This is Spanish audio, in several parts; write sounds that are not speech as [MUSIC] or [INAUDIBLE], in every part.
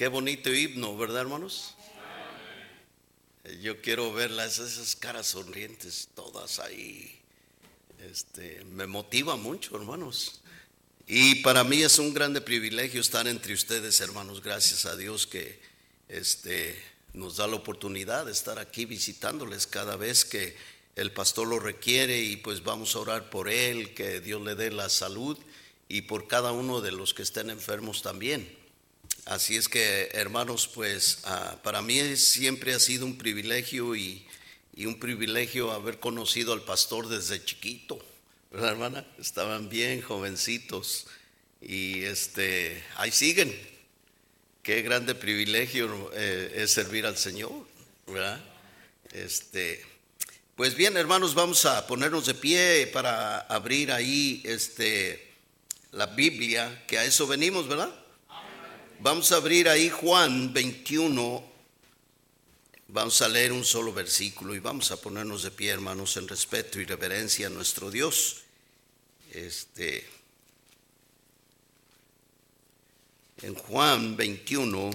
Qué bonito himno, ¿verdad, hermanos? Yo quiero verlas, esas caras sonrientes, todas ahí. Este, me motiva mucho, hermanos. Y para mí es un grande privilegio estar entre ustedes, hermanos. Gracias a Dios que este, nos da la oportunidad de estar aquí visitándoles cada vez que el pastor lo requiere y pues vamos a orar por él, que Dios le dé la salud y por cada uno de los que estén enfermos también. Así es que, hermanos, pues ah, para mí siempre ha sido un privilegio y, un privilegio haber conocido al pastor desde chiquito, ¿verdad, hermana? Estaban bien jovencitos y este, ahí siguen. Qué grande privilegio eh, es servir al Señor, ¿verdad? Este, pues bien, hermanos, vamos a ponernos de pie para abrir ahí este, la Biblia, que a eso venimos, ¿verdad? Vamos a abrir ahí Juan 21. Vamos a leer un solo versículo y vamos a ponernos de pie, hermanos, en respeto y reverencia a nuestro Dios. Este en Juan 21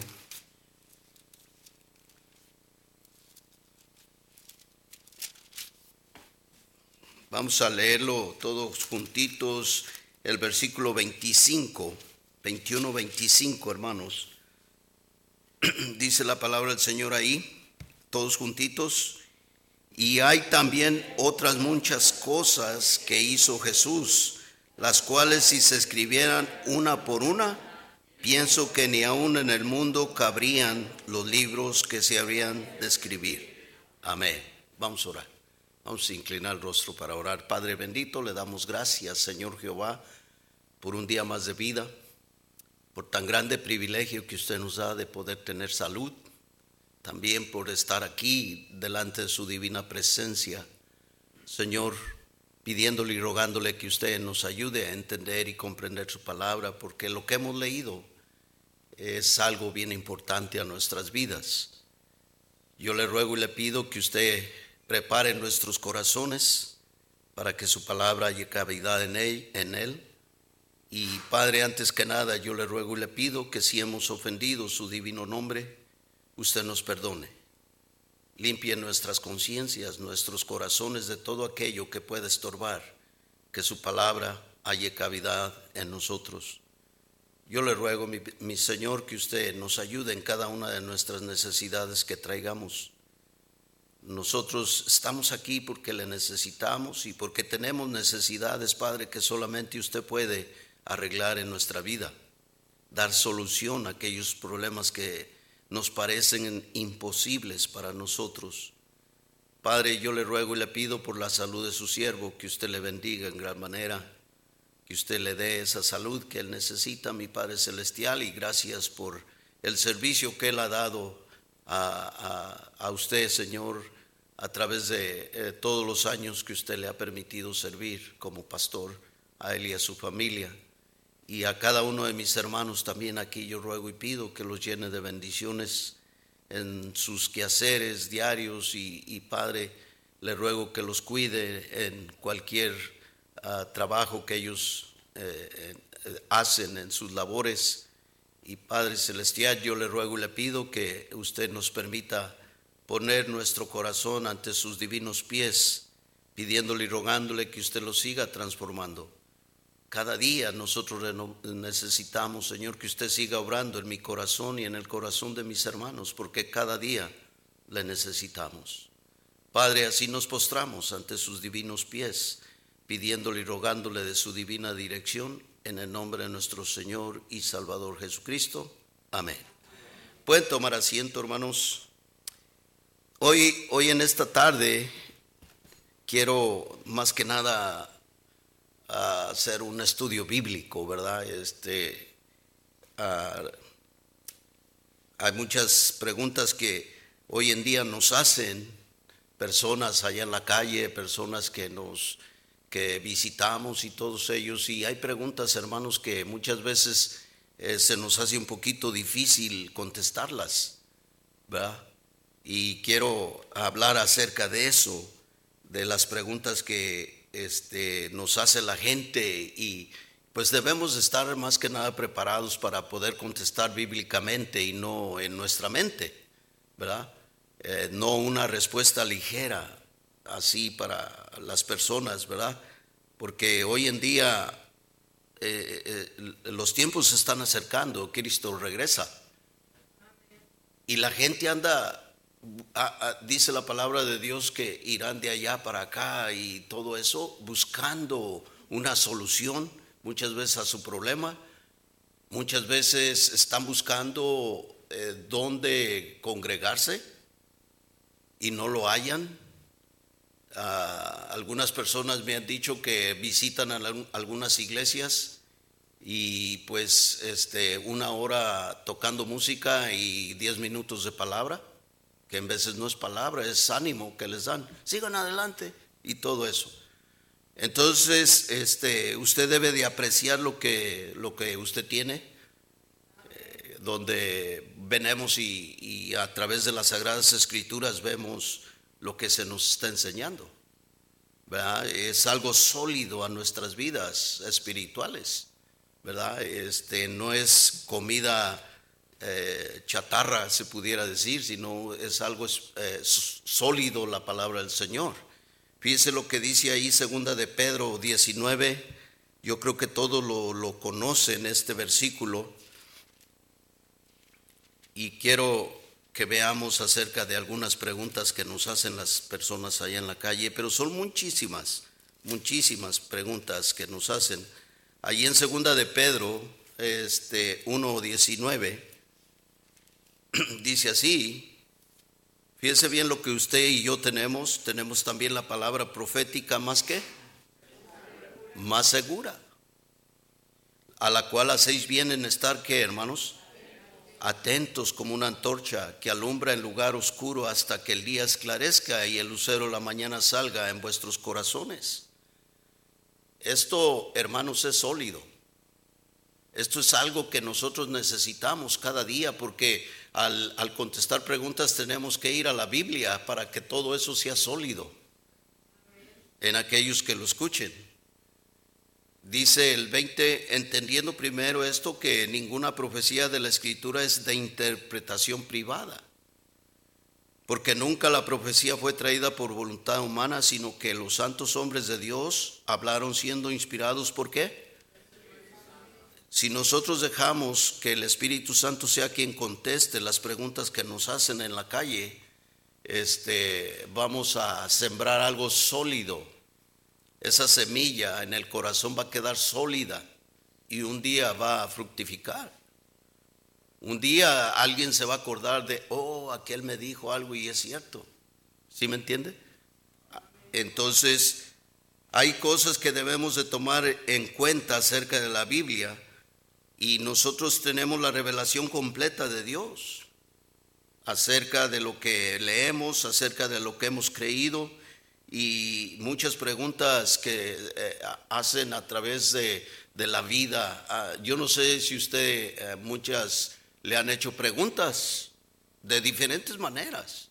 Vamos a leerlo todos juntitos, el versículo 25. 21, 25, hermanos. [CLEARS THROAT] Dice la palabra del Señor ahí, todos juntitos. Y hay también otras muchas cosas que hizo Jesús, las cuales si se escribieran una por una, pienso que ni aún en el mundo cabrían los libros que se habrían de escribir. Amén. Vamos a orar. Vamos a inclinar el rostro para orar. Padre bendito, le damos gracias, Señor Jehová, por un día más de vida por tan grande privilegio que usted nos da de poder tener salud, también por estar aquí delante de su divina presencia. Señor, pidiéndole y rogándole que usted nos ayude a entender y comprender su palabra, porque lo que hemos leído es algo bien importante a nuestras vidas. Yo le ruego y le pido que usted prepare nuestros corazones para que su palabra haya cavidad en él, en él y Padre, antes que nada, yo le ruego y le pido que si hemos ofendido su divino nombre, usted nos perdone. Limpie nuestras conciencias, nuestros corazones de todo aquello que pueda estorbar, que su palabra haya cavidad en nosotros. Yo le ruego, mi, mi, Señor, que usted nos ayude en cada una de nuestras necesidades que traigamos. Nosotros estamos aquí porque le necesitamos y porque tenemos necesidades, Padre, que solamente usted puede arreglar en nuestra vida, dar solución a aquellos problemas que nos parecen imposibles para nosotros. Padre, yo le ruego y le pido por la salud de su siervo, que usted le bendiga en gran manera, que usted le dé esa salud que él necesita, mi Padre Celestial, y gracias por el servicio que él ha dado a, usted, Señor, a través de eh, todos los años que usted le ha permitido servir como pastor a él y a su familia. Y a cada uno de mis hermanos también aquí yo ruego y pido que los llene de bendiciones en sus quehaceres diarios y, Padre, le ruego que los cuide en cualquier ah, trabajo que ellos eh, eh, hacen en sus labores. Y Padre Celestial, yo le ruego y le pido que usted nos permita poner nuestro corazón ante sus divinos pies, pidiéndole y rogándole que usted lo siga transformando. Cada día nosotros necesitamos, Señor, que usted siga obrando en mi corazón y en el corazón de mis hermanos, porque cada día le necesitamos. Padre, así nos postramos ante sus divinos pies, pidiéndole y rogándole de su divina dirección, en el nombre de nuestro Señor y Salvador Jesucristo. Amén. Pueden tomar asiento, hermanos. Hoy, hoy en esta tarde quiero más que nada a hacer un estudio bíblico, ¿verdad? Este, hay muchas preguntas que hoy en día nos hacen personas allá en la calle, personas que nos que visitamos y todos ellos y hay preguntas, hermanos, que muchas veces eh, se nos hace un poquito difícil contestarlas, ¿verdad? Y quiero hablar acerca de eso, de las preguntas que este, nos hace la gente y, pues debemos estar más que nada preparados para poder contestar bíblicamente y no en nuestra mente, ¿verdad? Eh, no una respuesta ligera así para las personas, ¿verdad? Porque hoy en día eh, eh, los tiempos se están acercando, Cristo regresa. Y la gente anda, dice la palabra de Dios que irán de allá para acá y todo eso, buscando una solución muchas veces a su problema, muchas veces están buscando eh, dónde congregarse y no lo hallan. Ah, algunas personas me han dicho que visitan algunas iglesias y pues este, una hora tocando música y diez minutos de palabra, que en veces no es palabra, es ánimo que les dan. Sigan adelante y todo eso. Entonces, este, usted debe de apreciar lo que, lo que usted tiene, eh, donde venemos y, y, a través de las Sagradas Escrituras vemos lo que se nos está enseñando. Es algo sólido a nuestras vidas espirituales, ¿verdad? Este, no es comida eh, chatarra, se pudiera decir, sino es algo eh, sólido la palabra del Señor. Fíjese lo que dice ahí, segunda de Pedro 19. Yo creo que todos lo, lo conocen este versículo. Y quiero que veamos acerca de algunas preguntas que nos hacen las personas allá en la calle, pero son muchísimas, muchísimas preguntas que nos hacen. Allí en segunda de Pedro, este 1.19, [CLEARS THROAT] dice así, Fíjese bien lo que usted y yo tenemos. Tenemos también la palabra profética más que más segura. A la cual hacéis bien en estar que, hermanos, atentos como una antorcha que alumbra en lugar oscuro hasta que el día esclarezca y el lucero la mañana salga en vuestros corazones. Esto, hermanos, es sólido. Esto es algo que nosotros necesitamos cada día porque al, contestar preguntas tenemos que ir a la Biblia para que todo eso sea sólido en aquellos que lo escuchen. Dice el 20, entendiendo primero esto que ninguna profecía de la escritura es de interpretación privada, porque nunca la profecía fue traída por voluntad humana, sino que los santos hombres de Dios hablaron siendo inspirados por qué? Si nosotros dejamos que el Espíritu Santo sea quien conteste las preguntas que nos hacen en la calle, este, vamos a sembrar algo sólido. Esa semilla en el corazón va a quedar sólida y un día va a fructificar. Un día alguien se va a acordar de, oh, aquel me dijo algo y es cierto. ¿Sí me entiende? Entonces, hay cosas que debemos de tomar en cuenta acerca de la Biblia y nosotros tenemos la revelación completa de Dios acerca de lo que leemos, acerca de lo que hemos creído y muchas preguntas que eh, hacen a través de, la vida. Ah, yo no sé si usted, eh, muchas le han hecho preguntas de diferentes maneras.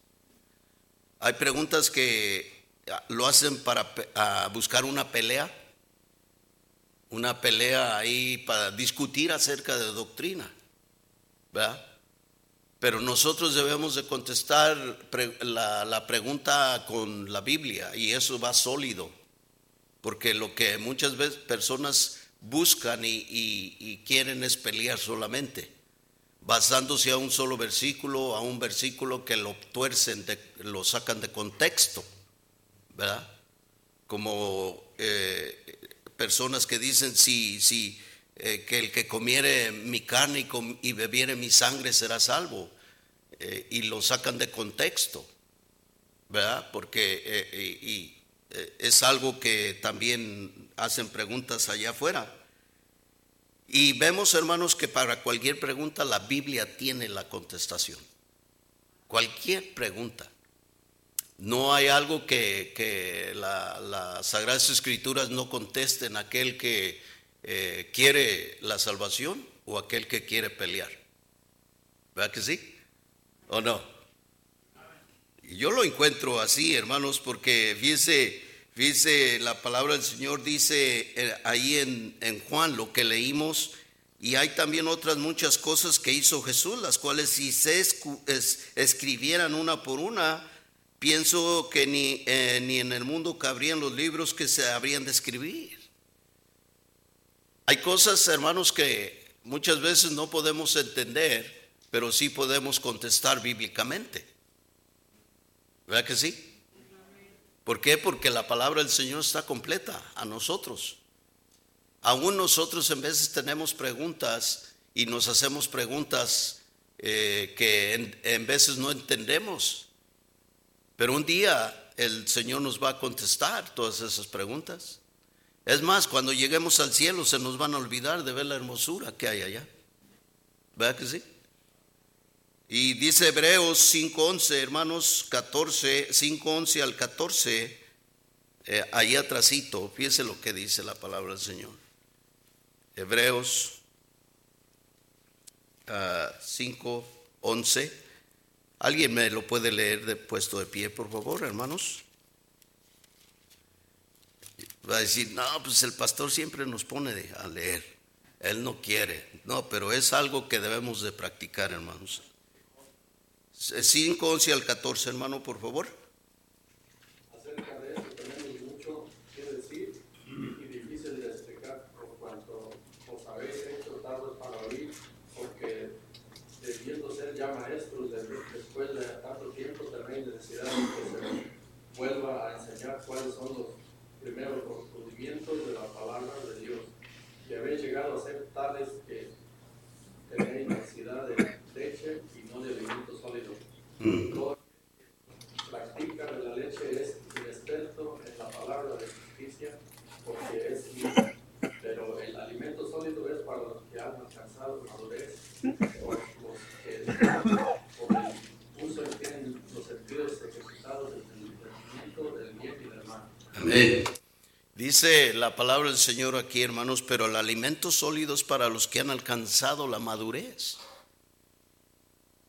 Hay preguntas que ah, lo hacen para buscar una pelea una pelea ahí para discutir acerca de doctrina, ¿verdad? Pero nosotros debemos de contestar la, pregunta con la Biblia y eso va sólido, porque lo que muchas veces personas buscan y, quieren es pelear solamente, basándose a un solo versículo, a un versículo que lo tuercen, lo sacan de contexto, ¿verdad? Como eh, personas que dicen, si, si, eh, que el que comiere mi carne y, bebiere mi sangre será salvo, eh, y lo sacan de contexto, ¿verdad? Porque eh, y, es algo que también hacen preguntas allá afuera. Y vemos, hermanos, que para cualquier pregunta la Biblia tiene la contestación. Cualquier pregunta. No hay algo que, las Sagradas Escrituras no contesten aquel que eh, quiere la salvación o aquel que quiere pelear. ¿Verdad que sí? ¿O no? yo lo encuentro así, hermanos, porque fíjese, Dice, la palabra del Señor dice eh, ahí en, en Juan lo que leímos, y hay también otras muchas cosas que hizo Jesús, las cuales si se escribieran una por una, pienso que ni, eh, ni en el mundo cabrían los libros que se habrían de escribir. Hay cosas, hermanos, que muchas veces no podemos entender, pero sí podemos contestar bíblicamente. ¿Verdad que sí? ¿Por qué? Porque la palabra del Señor está completa a nosotros. Aún nosotros en veces tenemos preguntas y nos hacemos preguntas eh, que en, veces no entendemos. Pero un día el Señor nos va a contestar todas esas preguntas. Es más, cuando lleguemos al cielo se nos van a olvidar de ver la hermosura que hay allá. ¿Verdad que sí? Y dice Hebreos 5.11, hermanos, 14, 5.11 al 14, eh, ahí atrásito, lo que dice la palabra del Señor. Hebreos 5, ah, 11. ¿Alguien me lo puede leer de puesto de pie, por favor, hermanos? Va a decir, no, pues el pastor siempre nos pone a leer. Él no quiere. No, pero es algo que debemos de practicar, hermanos. 5, 11 al 14, hermano, por favor. Vuelva a enseñar cuáles son los primeros procedimientos de la palabra de Dios. Y habéis llegado a ser tales que tenéis necesidad de leche y no de alimento sólido. Mm. Todo practica de la leche es inexperto en la palabra de justicia porque es pero el alimento sólido es para los que han alcanzado madurez o los que por el uso tienen los sentidos ejercitados del Dice la palabra del Señor aquí, hermanos, pero el alimento sólido es para los que han alcanzado la madurez.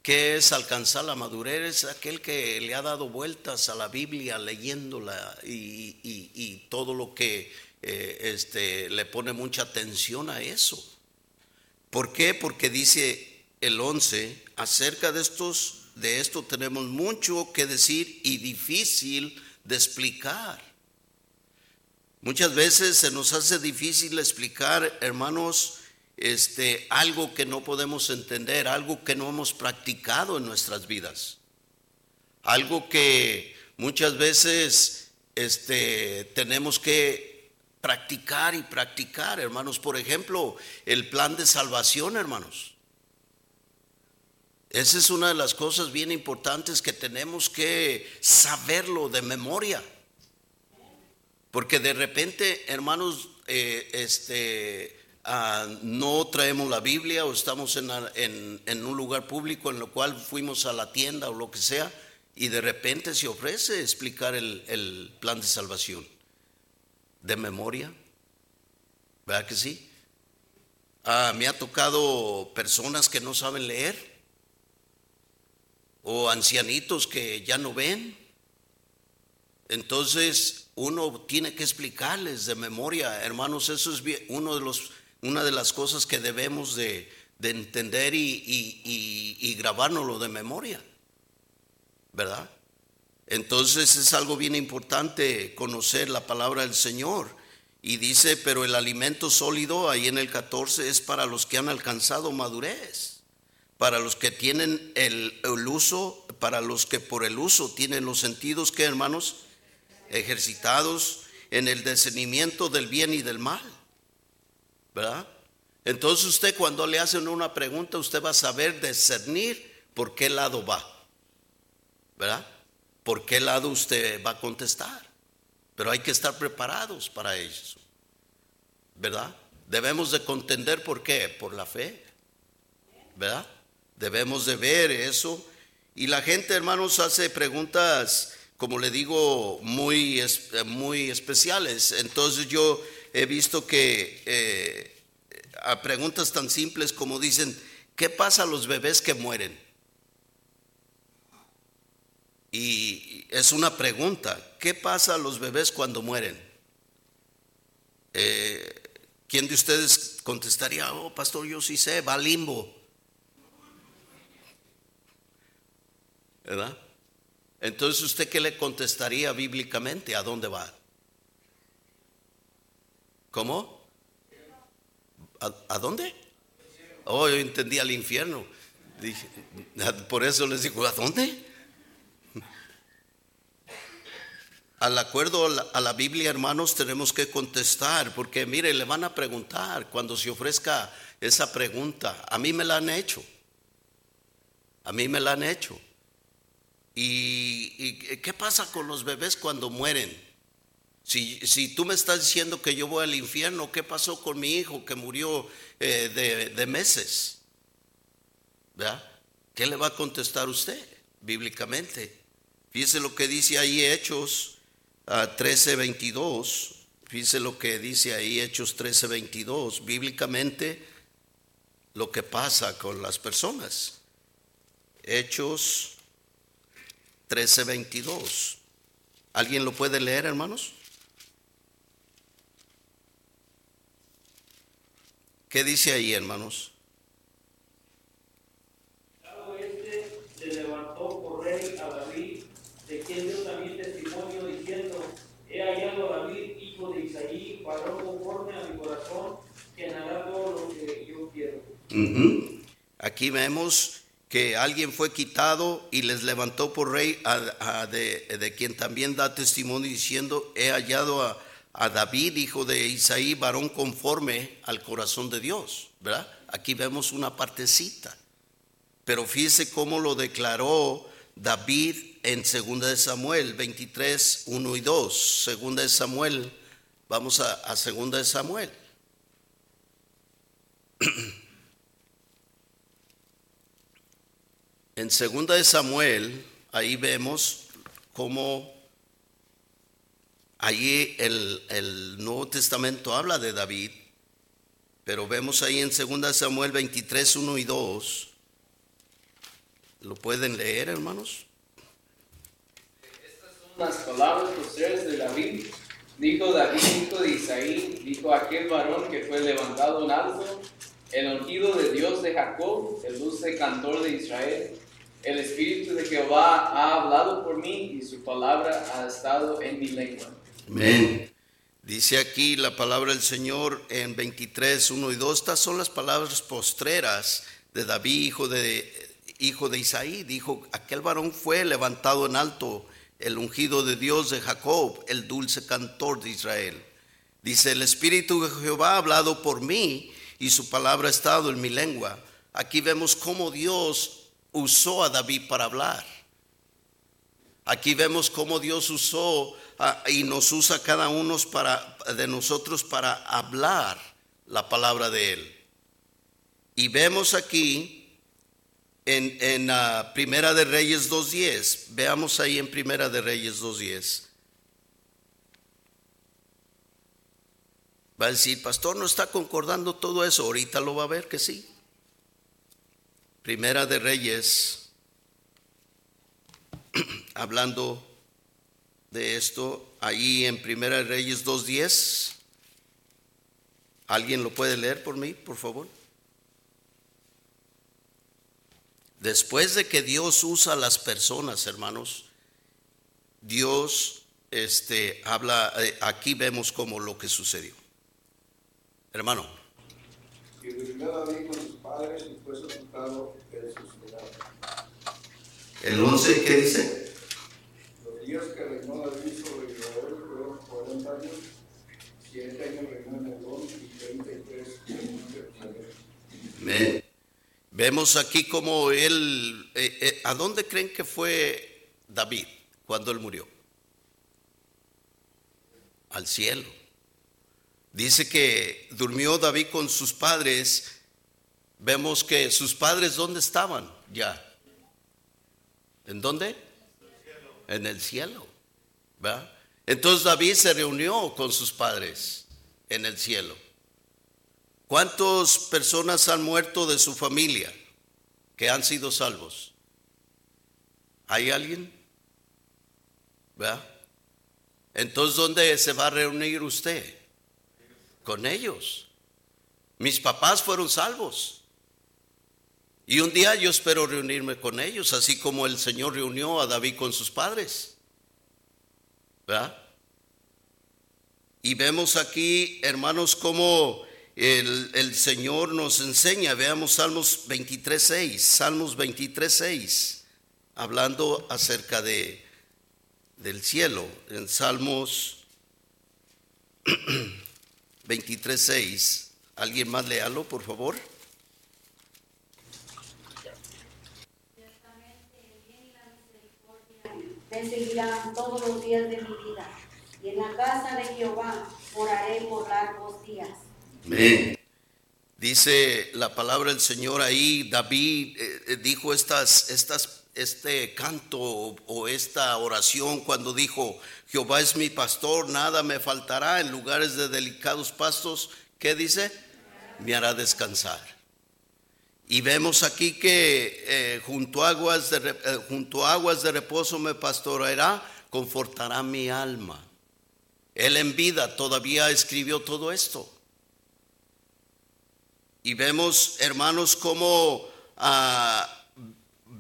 ¿Qué es alcanzar la madurez? Es aquel que le ha dado vueltas a la Biblia leyéndola y, todo lo que eh, este, le pone mucha atención a eso. ¿Por qué? Porque dice el 11, acerca de estos, de esto tenemos mucho que decir y difícil de explicar. Muchas veces se nos hace difícil explicar, hermanos, este, algo que no podemos entender, algo que no hemos practicado en nuestras vidas. Algo que muchas veces este, tenemos que practicar y practicar, hermanos. Por ejemplo, el plan de salvación, hermanos. Esa es una de las cosas bien importantes que tenemos que saberlo de memoria. Porque de repente, hermanos, eh, este, ah, no traemos la Biblia o estamos en, un lugar público en lo cual fuimos a la tienda o lo que sea y de repente se ofrece explicar el, plan de salvación. ¿De memoria? ¿Verdad que sí? Ah, me ha tocado personas que no saben leer o ancianitos que ya no ven. Entonces uno tiene que explicarles de memoria, hermanos, eso es uno de los, una de las cosas que debemos de, entender y, y, y, grabárnoslo de memoria, ¿verdad? Entonces es algo bien importante conocer la palabra del Señor. Y dice, pero el alimento sólido, ahí en el 14, es para los que han alcanzado madurez para los que tienen el, uso, para los que por el uso tienen los sentidos que hermanos, ejercitados en el discernimiento del bien y del mal. ¿Verdad? Entonces usted cuando le hacen una pregunta, usted va a saber discernir por qué lado va. ¿Verdad? Por qué lado usted va a contestar. Pero hay que estar preparados para eso. ¿Verdad? Debemos de contender por qué, por la fe. ¿Verdad? Debemos de ver eso. Y la gente, hermanos, hace preguntas, como le digo, muy, muy especiales. Entonces yo he visto que eh, a preguntas tan simples como dicen, ¿qué pasa a los bebés que mueren? Y es una pregunta, ¿qué pasa a los bebés cuando mueren? Eh, ¿Quién de ustedes contestaría, oh, pastor, yo sí sé, va limbo? ¿Verdad? Entonces, ¿usted qué le contestaría bíblicamente? ¿A dónde va? ¿Cómo? ¿A, dónde? Oh, yo entendí al infierno. por eso les digo, ¿a dónde? Al acuerdo a la, Biblia, hermanos, tenemos que contestar, porque mire, le van a preguntar cuando se ofrezca esa pregunta. A mí me la han hecho. A mí me la han hecho. ¿Y, qué pasa con los bebés cuando mueren? Si, tú me estás diciendo que yo voy al infierno, ¿qué pasó con mi hijo que murió eh, de, de, meses? ¿Verdad? ¿Qué le va a contestar usted bíblicamente? Fíjese lo que dice ahí Hechos 13:22, fíjense lo que dice ahí Hechos 13:22, bíblicamente lo que pasa con las personas. Hechos 13:22. ¿Alguien lo puede leer, hermanos? ¿Qué dice ahí, hermanos? Este se levantó por rey a David, de quien Dios también he hallado a David, hijo de Isaí, varón conforme a mi corazón, que hará todo lo que yo quiero. Aquí vemos que alguien fue quitado y les levantó por rey de, quien también da testimonio diciendo, he hallado a, a, David, hijo de Isaí, varón conforme al corazón de Dios. ¿verdad? Aquí vemos una partecita. Pero fíjese cómo lo declaró David en 2 de Samuel 23, 1 y 2. 2 de Samuel, vamos a, a 2 de Samuel. [CLEARS THROAT] En 2 de Samuel, ahí vemos cómo allí el, el, Nuevo Testamento habla de David, pero vemos ahí en 2 de Samuel 23, 1 y 2 ¿Lo pueden leer, hermanos? Estas son las palabras posteriores de David. Dijo David, hijo de Isaí, dijo aquel varón que fue levantado en alto, el ungido de Dios de Jacob, el dulce cantor de Israel. El Espíritu de Jehová ha hablado por mí y su palabra ha estado en mi lengua. Amén. Dice aquí la palabra del Señor en 23, 1 y 2. Estas son las palabras postreras de David, hijo de hijo de Isaí, dijo, aquel varón fue levantado en alto, el ungido de Dios de Jacob, el dulce cantor de Israel. Dice, el Espíritu de Jehová ha hablado por mí y su palabra ha estado en mi lengua. Aquí vemos cómo Dios usó a David para hablar. Aquí vemos cómo Dios usó y nos usa cada uno de nosotros para hablar la palabra de Él. Y vemos aquí en, en ah, Primera de Reyes 2.10. Veamos ahí en Primera de Reyes 2.10. Va a decir, pastor, no está concordando todo eso. Ahorita lo va a ver que sí. Primera de Reyes, [CLEARS THROAT] hablando de esto, ahí en Primera de Reyes 2.10. ¿Alguien lo puede leer por mí, por favor? Después de que Dios usa a las personas, hermanos, Dios este, habla, eh, aquí vemos como lo que sucedió. Hermano. El 11, ¿qué dice? Los días que reinó David sobre Israel fueron 40 años, 7 años reinó en Edom y 33 en Jerusalén. Vemos aquí como él, eh, eh, ¿a dónde creen que fue David cuando él murió? Al cielo. Dice que durmió David con sus padres. Vemos que sus padres, ¿dónde estaban ya? ¿En dónde? En el cielo. Entonces David se reunió con sus padres en el cielo. ¿Cuántas personas han muerto de su familia que han sido salvos? ¿Hay alguien? ¿verdad? Entonces, ¿dónde se va a reunir usted? Con ellos. Mis papás fueron salvos. Y un día yo espero reunirme con ellos, así como el Señor reunió a David con sus padres. ¿Verdad? Y vemos aquí, hermanos, cómo el, Señor nos enseña. Veamos Salmos 23.6, Salmos 23.6, hablando acerca de, del cielo. En Salmos [CLEARS THROAT] 23.6, ¿alguien más léalo, por favor? me seguirán todos los días de mi vida, y en la casa de Jehová oraré por largos días. Amén. Dice la palabra del Señor ahí, David eh, eh, dijo estas, estas, este canto o, esta oración cuando dijo, Jehová es mi pastor, nada me faltará en lugares de delicados pastos, ¿qué dice? Me hará descansar. Y vemos aquí que eh, junto, aguas de, eh, junto a aguas de reposo me pastoreará, confortará mi alma. Él en vida todavía escribió todo esto. Y vemos, hermanos, cómo ah,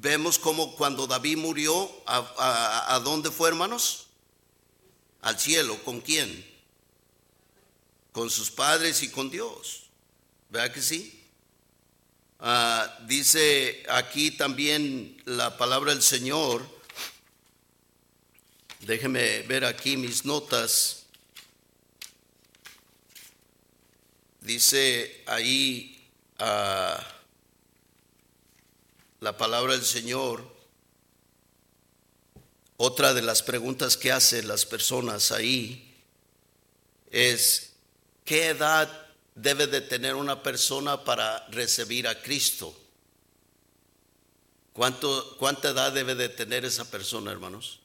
vemos como cuando David murió, a, dónde fue, hermanos? Al cielo. ¿Con quién? Con sus padres y con Dios. ¿Verdad que sí? Ah, dice aquí también la palabra del Señor. Déjeme ver aquí mis notas. Dice ahí ah, la palabra del Señor. Otra de las preguntas que hacen las personas ahí es, ¿qué edad debe de tener una persona para recibir a Cristo? ¿Cuánto, ¿Cuánta edad debe de tener esa persona, hermanos?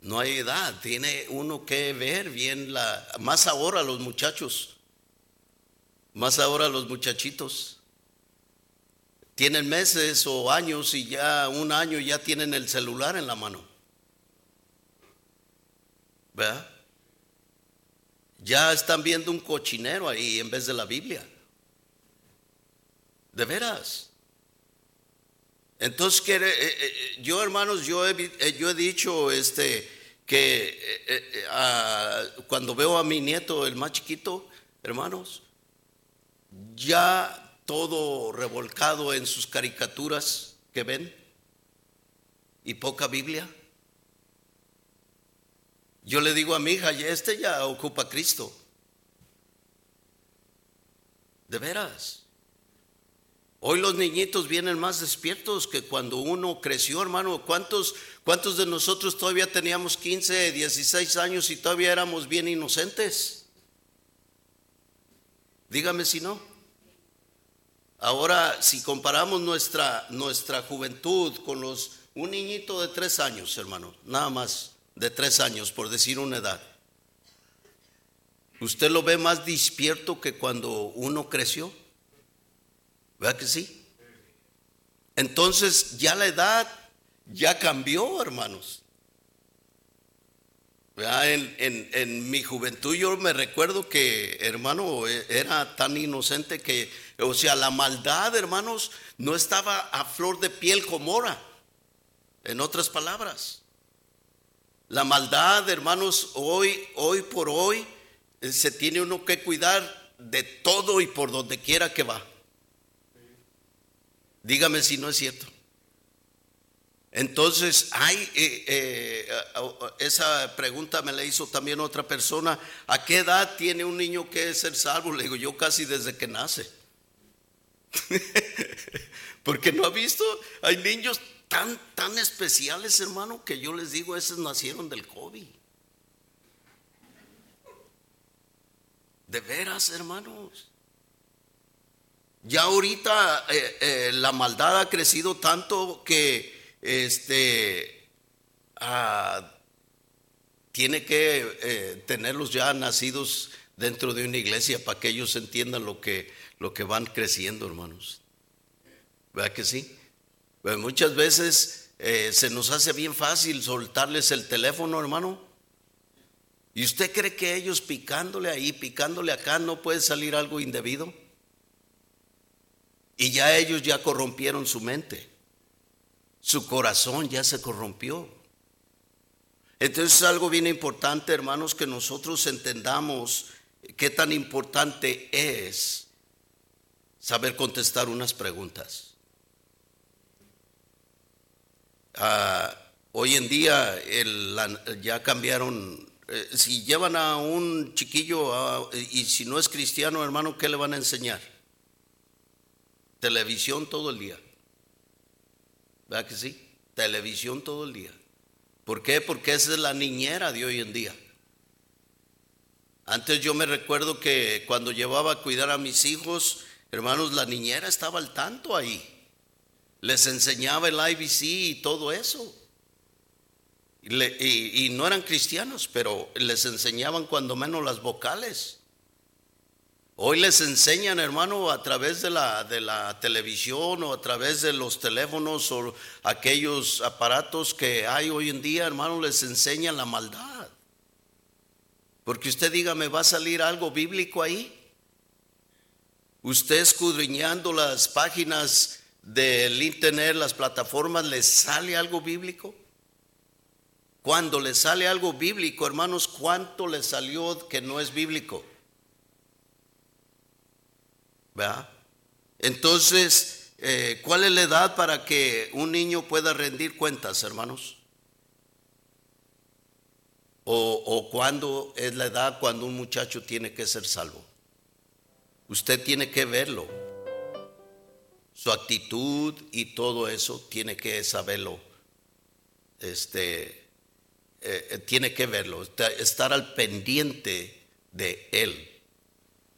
No hay edad, tiene uno que ver bien la... Más ahora los muchachos, más ahora los muchachitos. Tienen meses o años y ya un año ya tienen el celular en la mano. ¿Verdad? Ya están viendo un cochinero ahí en vez de la Biblia. De veras. Entonces, eh, eh, eh, yo hermanos, yo he, yo he dicho este, que cuando veo a mi nieto, el más chiquito, hermanos, ya todo revolcado en sus caricaturas que ven y poca Biblia. Yo le digo a mi hija, este ya ocupa Cristo. De veras. Hoy los niñitos vienen más despiertos que cuando uno creció, hermano. ¿Cuántos, ¿Cuántos de nosotros todavía teníamos 15, 16 años y todavía éramos bien inocentes? Dígame si no. Ahora, si comparamos nuestra, nuestra juventud con los, un niñito de tres años, hermano, nada más de tres años, por decir una edad, ¿usted lo ve más despierto que cuando uno creció? ¿Verdad que sí? Entonces ya la edad ya cambió, hermanos. En, mi juventud yo me recuerdo que, hermano, era tan inocente que, o sea, la maldad, hermanos, no estaba a flor de piel como ahora. En otras palabras. La maldad, hermanos, hoy, hoy por hoy, eh, se tiene uno que cuidar de todo y por donde quiera que va. Dígame si no es cierto. Entonces, hay eh, eh, esa pregunta me la hizo también otra persona. ¿A qué edad tiene un niño que ser salvo? Le digo, yo casi desde que nace. [LAUGHS] Porque no ha visto, hay niños tan, tan especiales, hermano, que yo les digo, esos nacieron del COVID. De veras, hermanos. Ya ahorita eh, la maldad ha crecido tanto que este ah, tiene que eh, tenerlos ya nacidos dentro de una iglesia para que ellos entiendan lo que, lo que van creciendo, hermanos. ¿Verdad que sí? Pues muchas veces eh, se nos hace bien fácil soltarles el teléfono, hermano. ¿Y usted cree que ellos picándole ahí, picándole acá, no puede salir algo indebido? Y ya ellos ya corrompieron su mente. Su corazón ya se corrompió. Entonces es algo bien importante, hermanos, que nosotros entendamos qué tan importante es saber contestar unas preguntas. Ah, hoy en día ya cambiaron, eh, si llevan a un chiquillo y si no es cristiano, hermano, ¿qué le van a enseñar? Televisión todo el día. ¿Verdad que sí? Televisión todo el día. ¿Por qué? Porque esa es la niñera de hoy en día. Antes yo me recuerdo que cuando llevaba a cuidar a mis hijos, hermanos, la niñera estaba al tanto ahí. Les enseñaba el IBC y todo eso. Y, y no eran cristianos, pero les enseñaban cuando menos las vocales. Hoy les enseñan, hermano, a través de la, de la televisión o a través de los teléfonos o aquellos aparatos que hay hoy en día, hermano, les enseñan la maldad. Porque usted diga, ¿me va a salir algo bíblico ahí? Usted escudriñando las páginas del internet, las plataformas, ¿le sale algo bíblico? Cuando le sale algo bíblico, hermanos, ¿cuánto le salió que no es bíblico? Entonces, eh, ¿cuál es la edad para que un niño pueda rendir cuentas, hermanos? O, o cuándo es la edad cuando un muchacho tiene que ser salvo? Usted tiene que verlo. Su actitud y todo eso tiene que saberlo. Este, eh, eh, tiene que verlo, estar al pendiente de él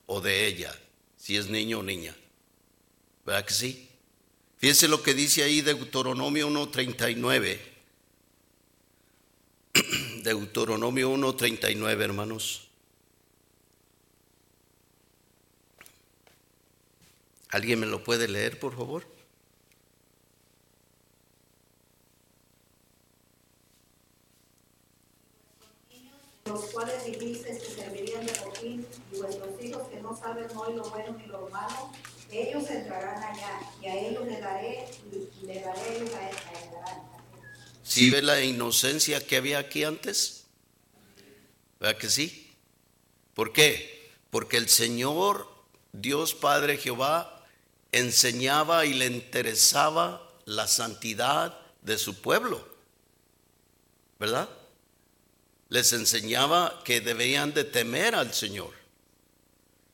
o de ella si es niño o niña. ¿Verdad que sí? Fíjense lo que dice ahí Deuteronomio 1.39. [CLEARS THROAT] Deuteronomio 1.39, hermanos. ¿Alguien me lo puede leer, por favor? Los cuales que servirían de botín y vuestros hijos que no saben hoy lo bueno ni lo malo, ellos entrarán allá y a ellos le daré le daré ellos a entrarán. ¿Sí ve la inocencia que había aquí antes? ¿Verdad que sí? ¿Por qué? Porque el Señor, Dios Padre Jehová, enseñaba y le interesaba la santidad de su pueblo. ¿Verdad? Les enseñaba que debían de temer al Señor.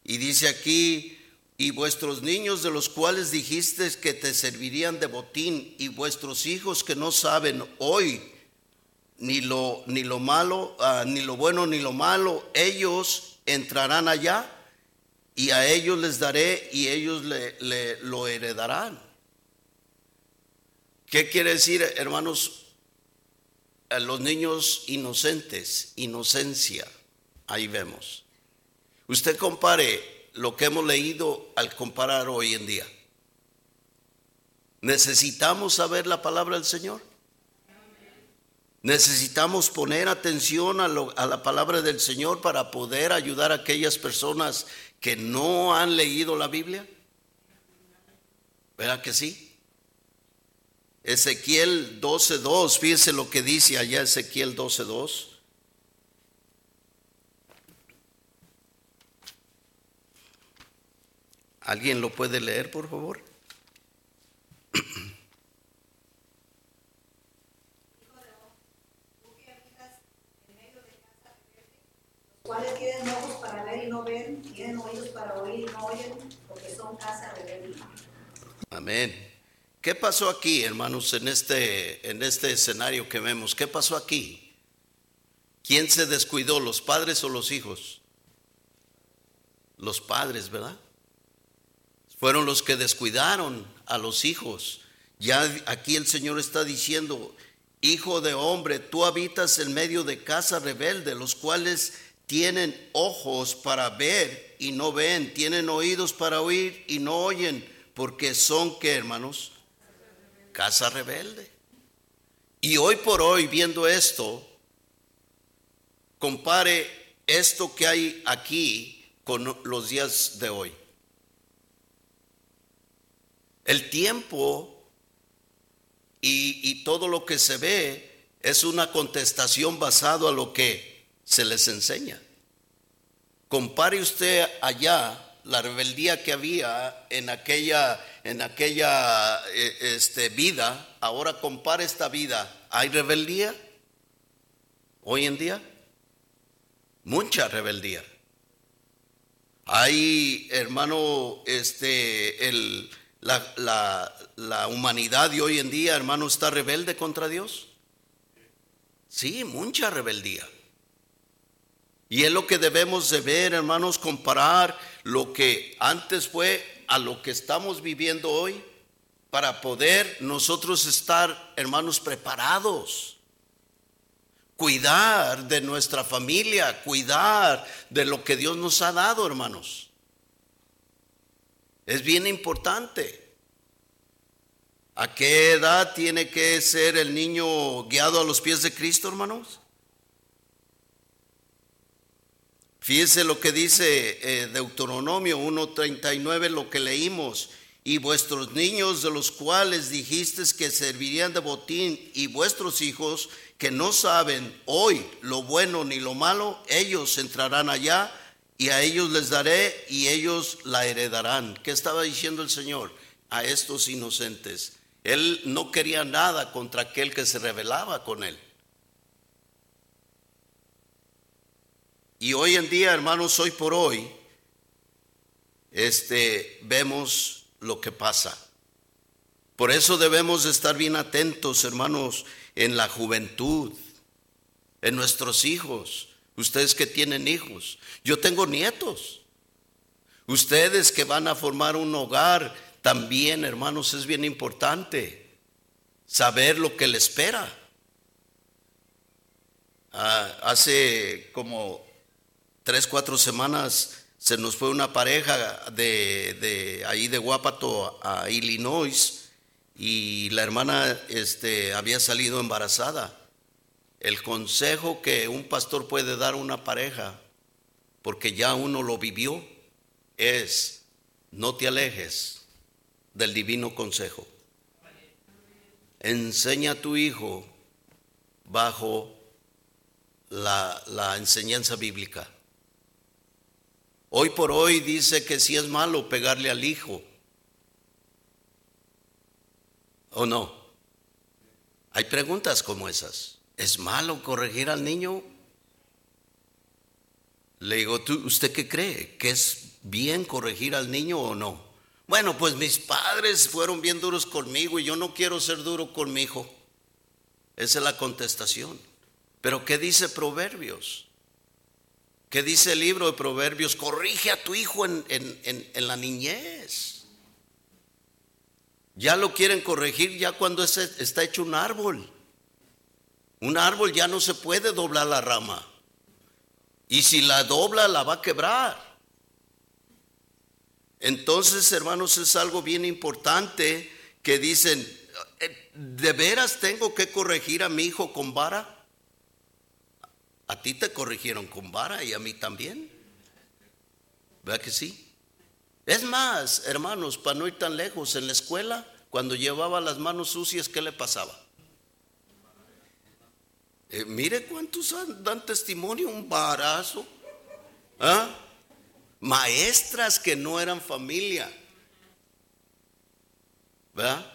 Y dice aquí, y vuestros niños de los cuales dijiste que te servirían de botín, y vuestros hijos que no saben hoy ni lo, ni lo malo, ah, ni lo bueno ni lo malo, ellos entrarán allá y a ellos les daré y ellos le, lo heredarán. ¿Qué quiere decir, hermanos? A los niños inocentes, inocencia, ahí vemos. Usted compare lo que hemos leído al comparar hoy en día. ¿Necesitamos saber la palabra del Señor? Necesitamos poner atención a, la palabra del Señor para poder ayudar a aquellas personas que no han leído la Biblia. ¿Verdad que sí? Ezequiel 12.2, fíjense lo que dice allá Ezequiel 12.2. ¿Alguien lo puede leer, por favor? cuales tienen ojos para ver y no ven, tienen oídos para oír y no oyen, porque son casa rebelde. Amén. ¿Qué pasó aquí, hermanos, en este, en este escenario que vemos? ¿Qué pasó aquí? ¿Quién se descuidó, los padres o los hijos? Los padres, ¿verdad? Fueron los que descuidaron a los hijos. Ya aquí el Señor está diciendo, hijo de hombre, tú habitas en medio de casa rebelde, los cuales tienen ojos para ver y no ven, tienen oídos para oír y no oyen, porque son, ¿qué hermanos? Casa rebelde. Y hoy por hoy, viendo esto, compare esto que hay aquí con los días de hoy. El tiempo y, todo lo que se ve es una contestación basado a lo que se les enseña. Compare usted allá la rebeldía que había en aquella, en aquella eh, este, vida, ahora compare esta vida. ¿Hay rebeldía hoy en día? Mucha rebeldía. Hay, hermano, este, el, la, la, humanidad de hoy en día, hermano, está rebelde contra Dios? Sí, mucha rebeldía. Y es lo que debemos de ver, hermanos, comparar lo que antes fue a lo que estamos viviendo hoy para poder nosotros estar, hermanos, preparados. Cuidar de nuestra familia, cuidar de lo que Dios nos ha dado, hermanos. Es bien importante. ¿A qué edad tiene que ser el niño guiado a los pies de Cristo, hermanos? Fíjense lo que dice eh, Deuteronomio 1.39, lo que leímos. Y vuestros niños de los cuales dijisteis que servirían de botín y vuestros hijos que no saben hoy lo bueno ni lo malo, ellos entrarán allá y a ellos les daré y ellos la heredarán. ¿Qué estaba diciendo el Señor? A estos inocentes. Él no quería nada contra aquel que se rebelaba con él. Y hoy en día, hermanos, hoy por hoy, este, vemos lo que pasa. Por eso debemos estar bien atentos, hermanos, en la juventud, en nuestros hijos, Ustedes que tienen hijos. Yo tengo nietos. Ustedes que van a formar un hogar, también, hermanos, es bien importante saber lo que le espera. Ah, hace como tres, cuatro semanas se nos fue una pareja de, ahí de Guapato a Illinois y la hermana este, había salido embarazada. El consejo que un pastor puede dar a una pareja, porque ya uno lo vivió, es no te alejes del divino consejo. Enseña a tu hijo bajo la, enseñanza bíblica. Hoy por hoy dice que si es malo pegarle al hijo. ¿O no? Hay preguntas como esas. ¿Es malo corregir al niño? Le digo, ¿usted qué cree? ¿Que es bien corregir al niño o no? Bueno, pues mis padres fueron bien duros conmigo y yo no quiero ser duro con mi hijo. Esa es la contestación. Pero ¿qué dice Proverbios? ¿Qué dice el libro de Proverbios? Corrige a tu hijo en, en la niñez. Ya lo quieren corregir ya cuando está hecho un árbol. Un árbol ya no se puede doblar la rama. Y si la dobla, la va a quebrar. Entonces, hermanos, es algo bien importante que dicen, eh, ¿de veras tengo que corregir a mi hijo con vara? A ti te corrigieron con vara y a mí también. ¿Verdad que sí? Es más, hermanos, para no ir tan lejos, en la escuela, cuando llevaba las manos sucias, ¿qué le pasaba? Eh, mire cuántos dan testimonio, un barazo. ¿Ah? Maestras que no eran familia. ¿Verdad?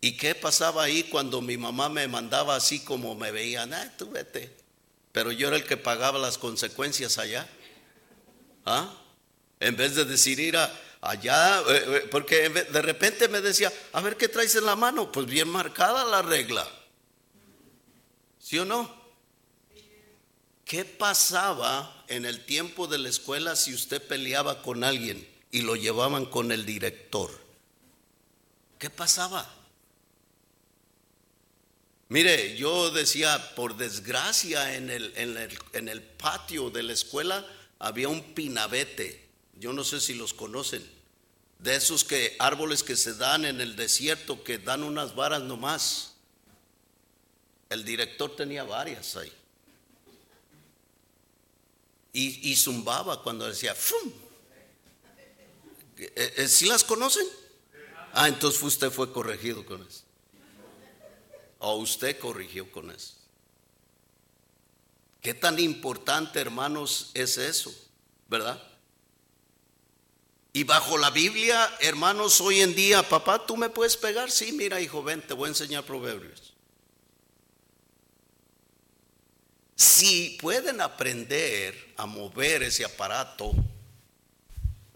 ¿Y qué pasaba ahí cuando mi mamá me mandaba así como me veían? Ah, tú vete. Pero yo era el que pagaba las consecuencias allá. ¿Ah? En vez de decir ir allá, eh, eh, porque de repente me decía, a ver qué traes en la mano. Pues bien marcada la regla. ¿Sí o no? ¿Qué pasaba en el tiempo de la escuela si usted peleaba con alguien y lo llevaban con el director? ¿Qué pasaba? Mire, yo decía, por desgracia en el, en el, en el patio de la escuela había un pinabete, yo no sé si los conocen, de esos que árboles que se dan en el desierto, que dan unas varas nomás El director tenía varias ahí. Y, zumbaba cuando decía, ¡fum! Eh, eh, ¿Sí las conocen? Ah, entonces usted fue corregido con eso. O usted corrigió con eso. ¿Qué tan importante, hermanos, es eso? ¿Verdad? Y bajo la Biblia, hermanos, hoy en día, papá, ¿tú me puedes pegar? Sí, mira, hijo, ven, te voy a enseñar proverbios. Si pueden aprender a mover ese aparato,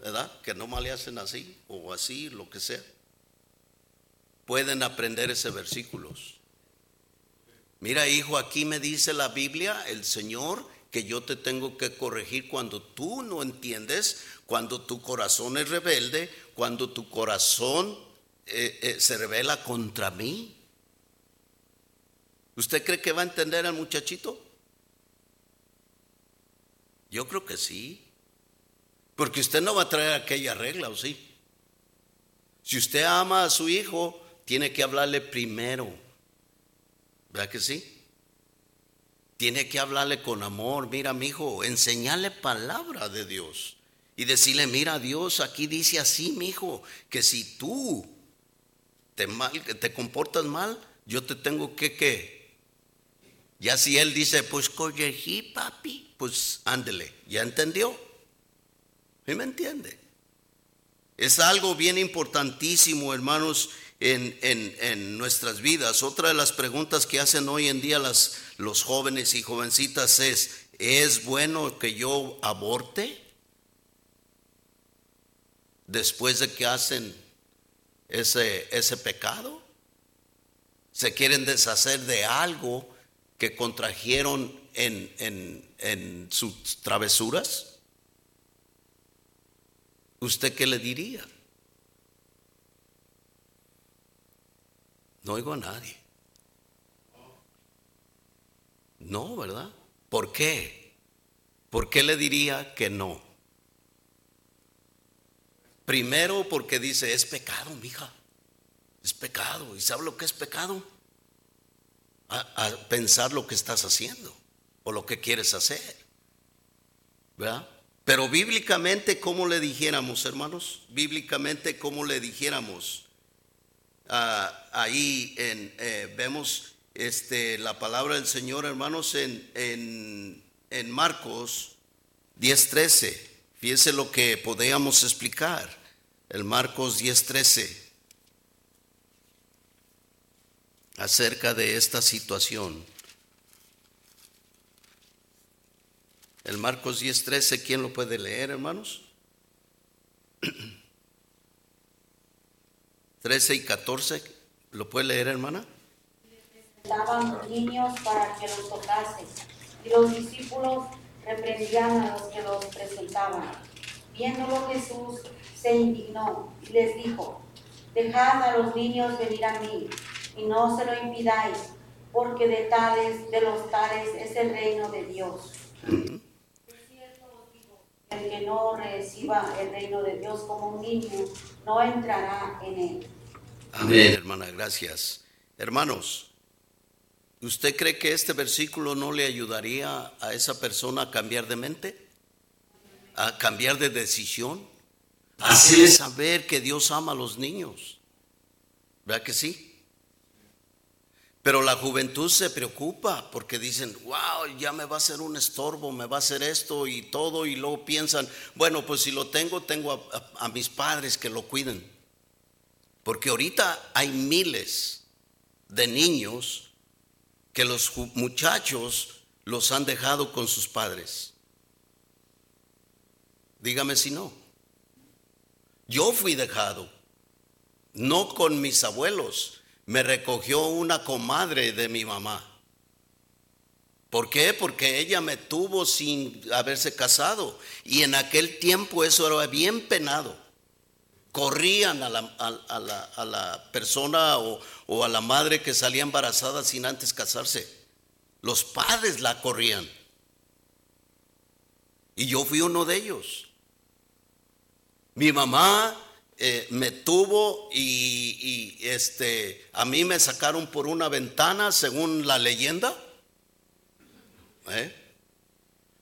¿verdad? Que no le hacen así o así, lo que sea. Pueden aprender ese versículos. Mira, hijo, aquí me dice la Biblia, el Señor, que yo te tengo que corregir cuando tú no entiendes, cuando tu corazón es rebelde, cuando tu corazón eh, eh, se revela contra mí. ¿Usted cree que va a entender al muchachito? Yo creo que sí. Porque usted no va a traer aquella regla, ¿o sí? Si usted ama a su hijo, tiene que hablarle primero. ¿Verdad que sí? Tiene que hablarle con amor. Mira, mi hijo, enseñarle palabra de Dios. Y decirle, mira, Dios aquí dice así, mi hijo, que si tú te, mal, te comportas mal, yo te tengo que, ¿qué? Ya si él dice, pues corregí, papi, pues ándele, ¿ya entendió? ¿Sí me entiende? Es algo bien importantísimo, hermanos, en, en, nuestras vidas. Otra de las preguntas que hacen hoy en día las, los jóvenes y jovencitas es, ¿es bueno que yo aborte? Después de que hacen ese, ese pecado. Se quieren deshacer de algo que contrajeron en, en sus travesuras? ¿Usted qué le diría? No oigo a nadie. No, ¿verdad? ¿Por qué? ¿Por qué le diría que no? Primero porque dice, es pecado, mija. Es pecado. ¿Y sabe lo que es pecado? A pensar lo que estás haciendo o lo que quieres hacer. ¿Verdad? Pero bíblicamente, ¿cómo le dijéramos, hermanos? Bíblicamente, ¿cómo le dijéramos? Ah, ahí en, eh, vemos este, la palabra del Señor, hermanos, en, en, en Marcos 10.13. Fíjense lo que podíamos explicar. El Marcos 10.13. Acerca de esta situación. El Marcos 10:13, ¿quién lo puede leer, hermanos? [CLEARS THROAT] 13 y 14, ¿lo puede leer, hermana? Daban niños para que los tocasen, y los discípulos reprendían a los que los presentaban. Viéndolo Jesús se indignó y les dijo, dejad a los niños venir a mí, y no se lo impidáis, porque de tales, de los tales es el reino de Dios el que no reciba el reino de Dios como un niño, no entrará en él. Amén, hermana, gracias. Hermanos, ¿usted cree que este versículo no le ayudaría a esa persona a cambiar de mente? ¿A cambiar de decisión? ¿A hacerle saber que Dios ama a los niños? ¿Verdad que sí? Pero la juventud se preocupa porque dicen, wow, ya me va a ser un estorbo, me va a hacer esto y todo, y luego piensan, bueno, pues si lo tengo, tengo a, mis padres que lo cuiden. Porque ahorita hay miles de niños que los muchachos los han dejado con sus padres. Dígame si no. Yo fui dejado, no con mis abuelos me recogió una comadre de mi mamá. ¿Por qué? Porque ella me tuvo sin haberse casado. Y en aquel tiempo eso era bien penado. Corrían a la, persona o, a la madre que salía embarazada sin antes casarse. Los padres la corrían. Y yo fui uno de ellos. Mi mamá eh, me tuvo y, este, a mí me sacaron por una ventana, según la leyenda. ¿Eh?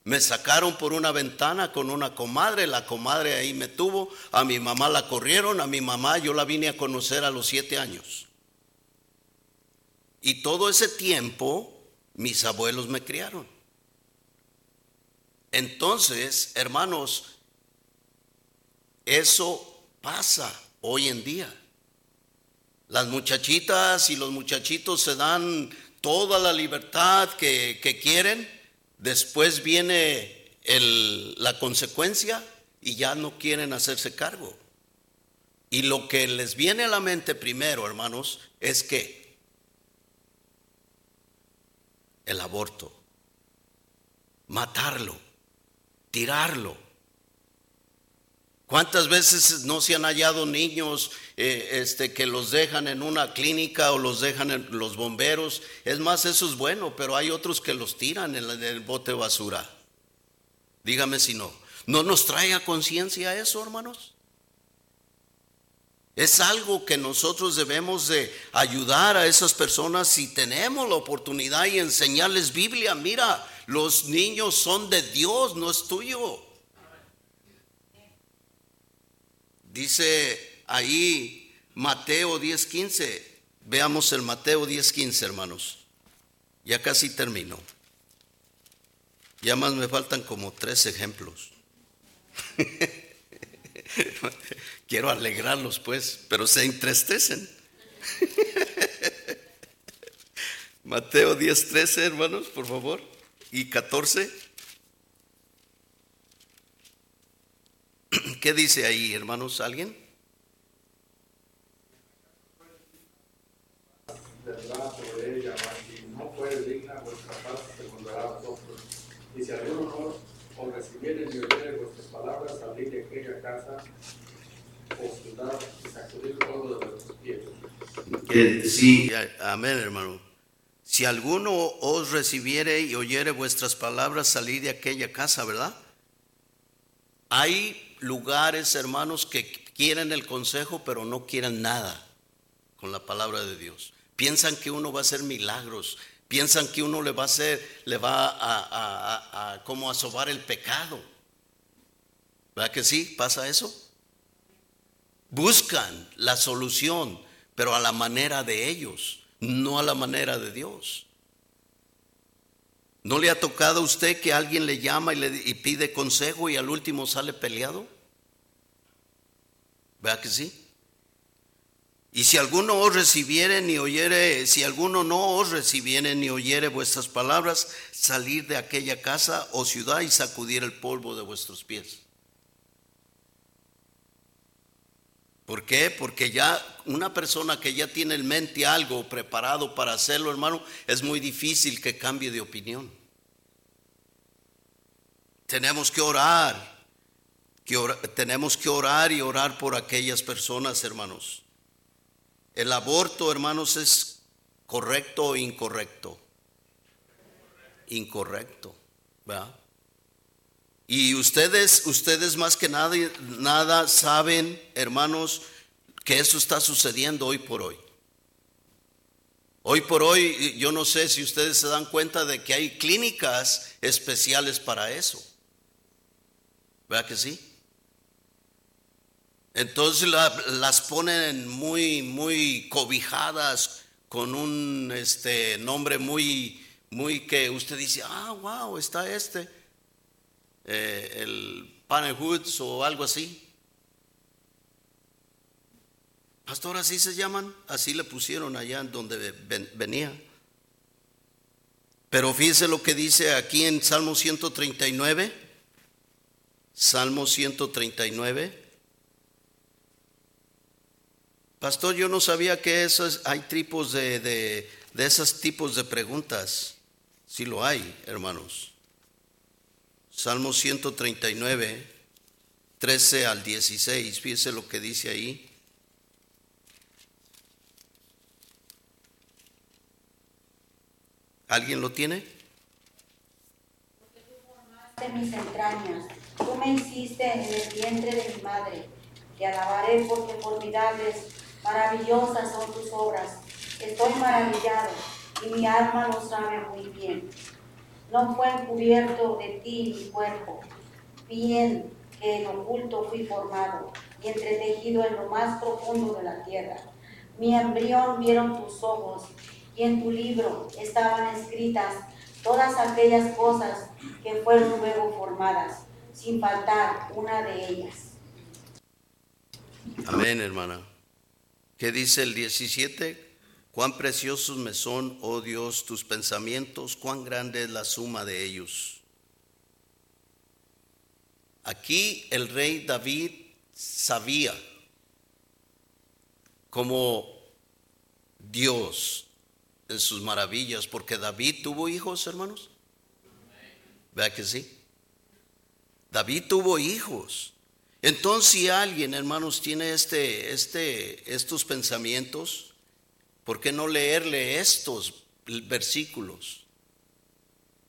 Me sacaron por una ventana con una comadre, la comadre ahí me tuvo, a mi mamá la corrieron, a mi mamá yo la vine a conocer a los siete años. Y todo ese tiempo mis abuelos me criaron. Entonces, hermanos, eso pasa hoy en día. Las muchachitas y los muchachitos se dan toda la libertad que, quieren, después viene la consecuencia y ya no quieren hacerse cargo. Y lo que les viene a la mente primero, hermanos, es que el aborto, matarlo, tirarlo. ¿Cuántas veces no se han hallado niños eh, este, que los dejan en una clínica o los dejan en los bomberos? Es más, eso es bueno, pero hay otros que los tiran en, el bote de basura. Dígame si no. ¿No nos trae a conciencia eso, hermanos? Es algo que nosotros debemos de ayudar a esas personas si tenemos la oportunidad y enseñarles Biblia. Mira, los niños son de Dios, no es tuyo. Dice ahí Mateo 10:15. Veamos el Mateo 10:15, hermanos. Ya casi termino. Ya más me faltan como tres ejemplos. [LAUGHS] Quiero alegrarlos, pues, pero se entristecen. [LAUGHS] Mateo 10:13, hermanos, por favor. Y 14. [CLEARS THROAT] ¿Qué dice ahí, hermanos? ¿Alguien? Verdad sobre ella, si no fuere digna, vuestra paz se volverá a vosotros. Y si alguno no os recibiere ni oyere vuestras palabras, salid de aquella casa o ciudad y sacudir polvo de vuestros pies. Que, sí, amén, hermano. Si alguno os recibiere y oyere vuestras palabras, salid de aquella casa, ¿verdad? Hay lugares, hermanos, que quieren el consejo, pero no quieren nada con la palabra de Dios. Piensan que uno va a hacer milagros, piensan que uno le va a hacer, le va a, a, a sobar el pecado. ¿Verdad que sí? ¿Pasa eso? Buscan la solución, pero a la manera de ellos, no a la manera de Dios. ¿No le ha tocado a usted que alguien le llama y, le, pide consejo y al último sale peleado? ¿Verdad que sí? Y si alguno os recibiere ni oyere, si alguno no os recibiere ni oyere vuestras palabras, salir de aquella casa o ciudad y sacudir el polvo de vuestros pies. ¿Por qué? Porque ya una persona que ya tiene en mente algo preparado para hacerlo, hermano, es muy difícil que cambie de opinión. Tenemos que orar, tenemos que orar y orar por aquellas personas, hermanos. El aborto, hermanos, es correcto o incorrecto. Incorrecto, ¿verdad? Y ustedes, ustedes más que nada, nada saben, hermanos, que eso está sucediendo hoy por hoy. Hoy por hoy, yo no sé si ustedes se dan cuenta de que hay clínicas especiales para eso. ¿Verdad que sí? Entonces las ponen muy, muy cobijadas con un este, nombre muy, muy que usted dice, ah, wow, está este eh, el Panel Hoods o algo así. Pastor, así se llaman, así le pusieron allá en donde venía. Pero fíjese lo que dice aquí en Salmo 139. Salmo 139. Pastor, yo no sabía que esos, hay tipos de, de, de esos tipos de preguntas. Sí lo hay, hermanos. Salmo 139, 13 al 16, fíjese lo que dice ahí. ¿Alguien lo tiene? Porque tú formaste mis entrañas, tú me hiciste en el vientre de mi madre. Te alabaré porque formidables, maravillosas son tus obras. Estoy maravillado y mi alma lo sabe muy bien. No fue encubierto de ti mi cuerpo, bien que en oculto fui formado y entretejido en lo más profundo de la tierra. Mi embrión vieron tus ojos y en tu libro estaban escritas todas aquellas cosas que fueron luego formadas, sin faltar una de ellas. Amén, hermana. ¿Qué dice el 17? Cuán preciosos me son, oh Dios, tus pensamientos, cuán grande es la suma de ellos. Aquí el rey David sabía como Dios en sus maravillas, porque David tuvo hijos, hermanos. Vea que sí. David tuvo hijos. Entonces, si alguien, hermanos, tiene este, este, estos pensamientos, ¿por qué no leerle estos versículos?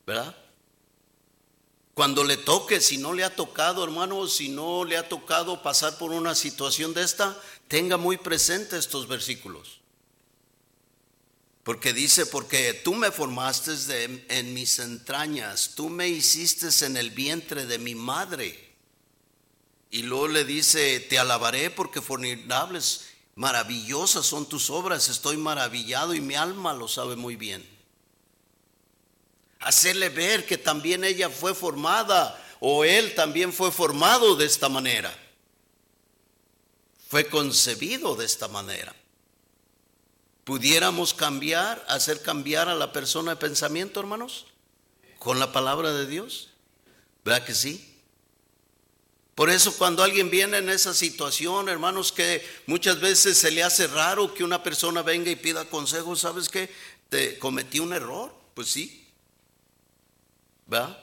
¿Verdad? Cuando le toque, si no le ha tocado, hermano, si no le ha tocado pasar por una situación de esta, tenga muy presente estos versículos. Porque dice, porque tú me formaste en mis entrañas, tú me hiciste en el vientre de mi madre. Y luego le dice, te alabaré porque formidables, maravillosas son tus obras, estoy maravillado y mi alma lo sabe muy bien. Hacerle ver que también ella fue formada o él también fue formado de esta manera. Fue concebido de esta manera pudiéramos cambiar, hacer cambiar a la persona de pensamiento, hermanos, con la palabra de Dios. ¿Verdad que sí? Por eso cuando alguien viene en esa situación, hermanos, que muchas veces se le hace raro que una persona venga y pida consejo, ¿sabes qué? Te cometí un error, pues sí. ¿Verdad?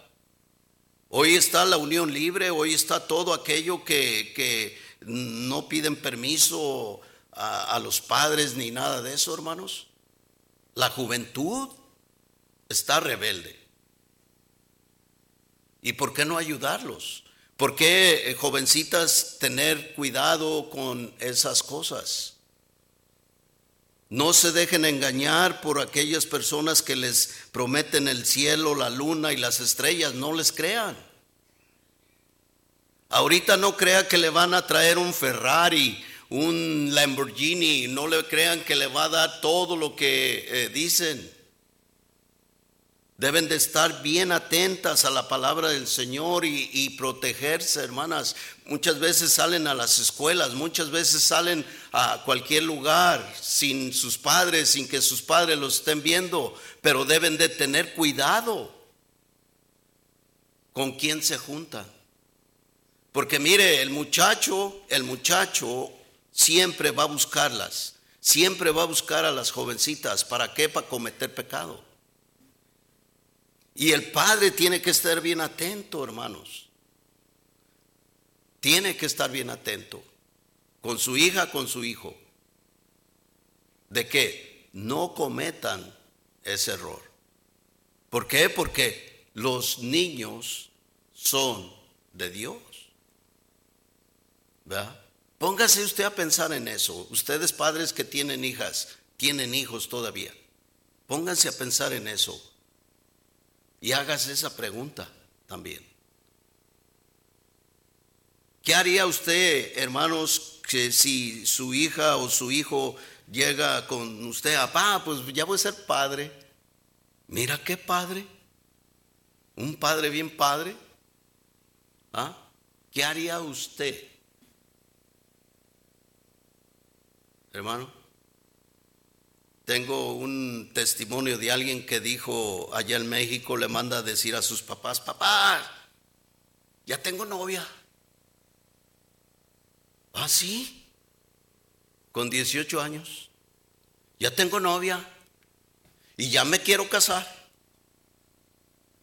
Hoy está la unión libre, hoy está todo aquello que, que no piden permiso a, los padres ni nada de eso, hermanos. La juventud está rebelde. ¿Y por qué no ayudarlos? ¿Por qué, eh, jovencitas, tener cuidado con esas cosas? No se dejen engañar por aquellas personas que les prometen el cielo, la luna y las estrellas. No les crean. Ahorita no crea que le van a traer un Ferrari un Lamborghini, no le crean que le va a dar todo lo que eh, dicen. Deben de estar bien atentas a la palabra del Señor y, protegerse, hermanas. Muchas veces salen a las escuelas, muchas veces salen a cualquier lugar sin sus padres, sin que sus padres los estén viendo, pero deben de tener cuidado con quién se juntan. Porque mire, el muchacho, el muchacho siempre va a buscarlas, siempre va a buscar a las jovencitas. ¿Para qué? Para cometer pecado. Y el padre tiene que estar bien atento, hermanos. Tiene que estar bien atento con su hija, con su hijo. De que no cometan ese error. ¿Por qué? Porque los niños son de Dios. ¿Verdad? Póngase usted a pensar en eso. Ustedes padres que tienen hijas, tienen hijos todavía. Pónganse a pensar en eso. Y hágase esa pregunta también. ¿Qué haría usted, hermanos, que si su hija o su hijo llega con usted, papá, pues ya voy a ser padre? Mira qué padre. Un padre bien padre. ¿Ah? ¿Qué haría usted? hermano. Tengo un testimonio de alguien que dijo allá en México, le manda a decir a sus papás, papá, ya tengo novia. ¿Ah, sí? Con 18 años. Ya tengo novia y ya me quiero casar.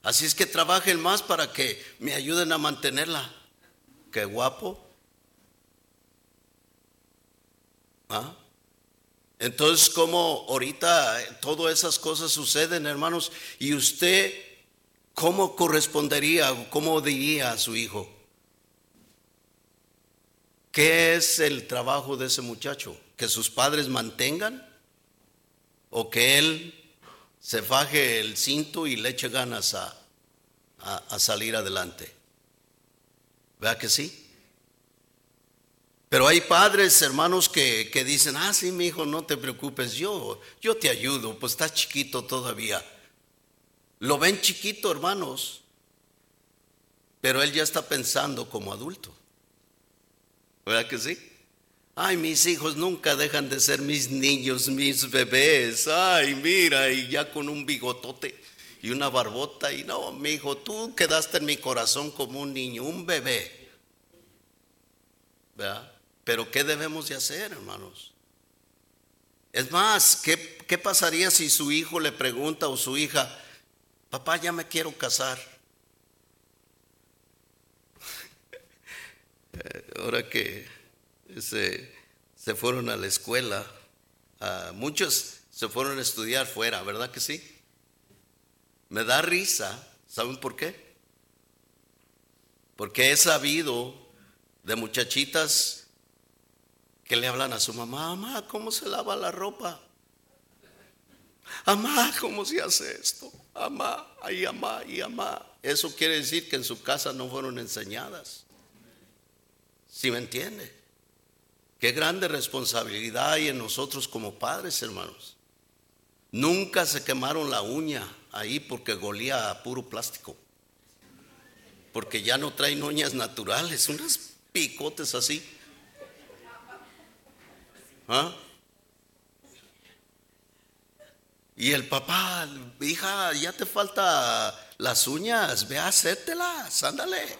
Así es que trabajen más para que me ayuden a mantenerla. Qué guapo. ¿Ah? Entonces, como ahorita todas esas cosas suceden, hermanos, y usted, ¿cómo correspondería, cómo diría a su hijo? ¿Qué es el trabajo de ese muchacho? ¿Que sus padres mantengan? ¿O que él se faje el cinto y le eche ganas a, a, salir adelante? ¿Vea que sí? Pero hay padres, hermanos, que, que, dicen, ah, sí, mi hijo, no te preocupes, yo, yo te ayudo, pues estás chiquito todavía. Lo ven chiquito, hermanos, pero él ya está pensando como adulto. ¿Verdad que sí? Ay, mis hijos nunca dejan de ser mis niños, mis bebés. Ay, mira, y ya con un bigotote y una barbota. Y no, mi hijo, tú quedaste en mi corazón como un niño, un bebé. ¿Verdad? Pero ¿qué debemos de hacer, hermanos? Es más, ¿qué, ¿qué pasaría si su hijo le pregunta o su hija, papá, ya me quiero casar? [LAUGHS] ahora que se, se, fueron a la escuela, muchos se fueron a estudiar fuera, ¿verdad que sí? Me da risa, ¿saben por qué? Porque he sabido de muchachitas que le hablan a su mamá, mamá, ¿cómo se lava la ropa? Mamá, ¿cómo se hace esto? Mamá, ay, mamá, y mamá. Eso quiere decir que en su casa no fueron enseñadas. Si me entiende? Qué grande responsabilidad hay en nosotros como padres, hermanos. Nunca se quemaron la uña ahí porque golía a puro plástico. Porque ya no traen uñas naturales, unas picotes así. ¿Ah? Y el papá, hija, ya te falta las uñas, ve a hacértelas, ándale.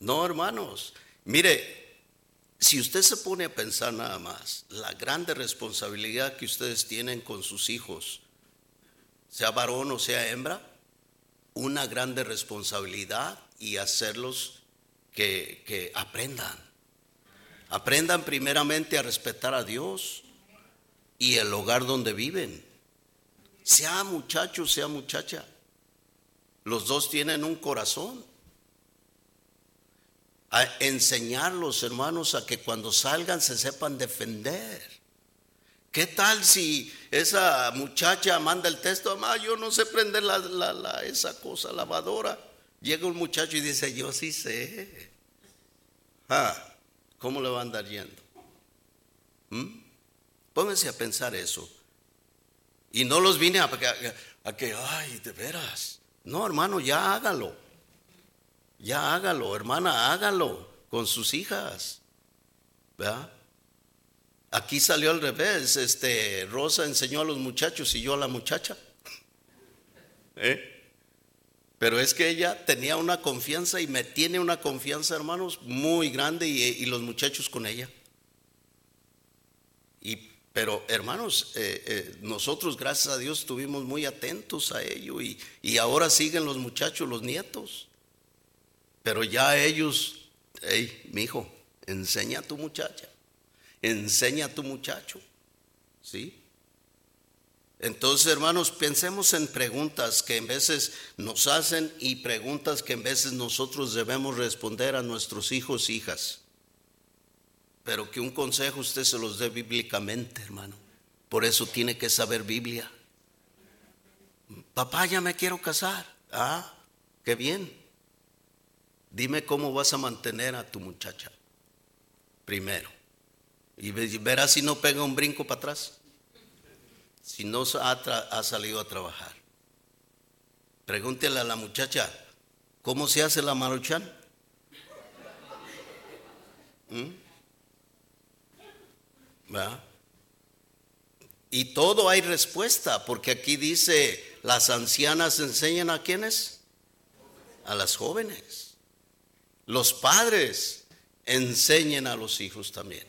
No, hermanos. Mire, si usted se pone a pensar nada más, la grande responsabilidad que ustedes tienen con sus hijos, sea varón o sea hembra, una grande responsabilidad y hacerlos que, que aprendan. Aprendan primeramente a respetar a Dios y el hogar donde viven. Sea muchacho, sea muchacha. Los dos tienen un corazón a enseñarlos, hermanos, a que cuando salgan se sepan defender. ¿Qué tal si esa muchacha manda el texto, mamá, yo no sé prender la, esa cosa lavadora? Llega un muchacho y dice, yo sí sé. Ah, ¿Cómo le va a andar yendo? ¿Mm? Pónganse a pensar eso. Y no los vine a, a, a que, ay, de veras. No, hermano, ya hágalo. Ya hágalo, hermana, hágalo con sus hijas. ¿Verdad? Aquí salió al revés. Este, Rosa enseñó a los muchachos y yo a la muchacha. ¿Eh? Pero es que ella tenía una confianza y me tiene una confianza, hermanos, muy grande y, los muchachos con ella. Y, pero, hermanos, eh, eh, nosotros, gracias a Dios, estuvimos muy atentos a ello y, y ahora siguen los muchachos, los nietos. Pero ya ellos, hey, mi hijo, enseña a tu muchacha, enseña a tu muchacho, ¿sí? Entonces, hermanos, pensemos en preguntas que en veces nos hacen y preguntas que en veces nosotros debemos responder a nuestros hijos e hijas. Pero que un consejo usted se los dé bíblicamente, hermano. Por eso tiene que saber Biblia. Papá, ya me quiero casar. Ah, qué bien. Dime cómo vas a mantener a tu muchacha. Primero. Y verás si no pega un brinco para atrás. Si no ha, salido a trabajar. Pregúntele a la muchacha, ¿cómo se hace la maruchan? ¿Mm? Y todo hay respuesta, porque aquí dice, las ancianas enseñan a quienes? A las jóvenes. Los padres enseñen a los hijos también.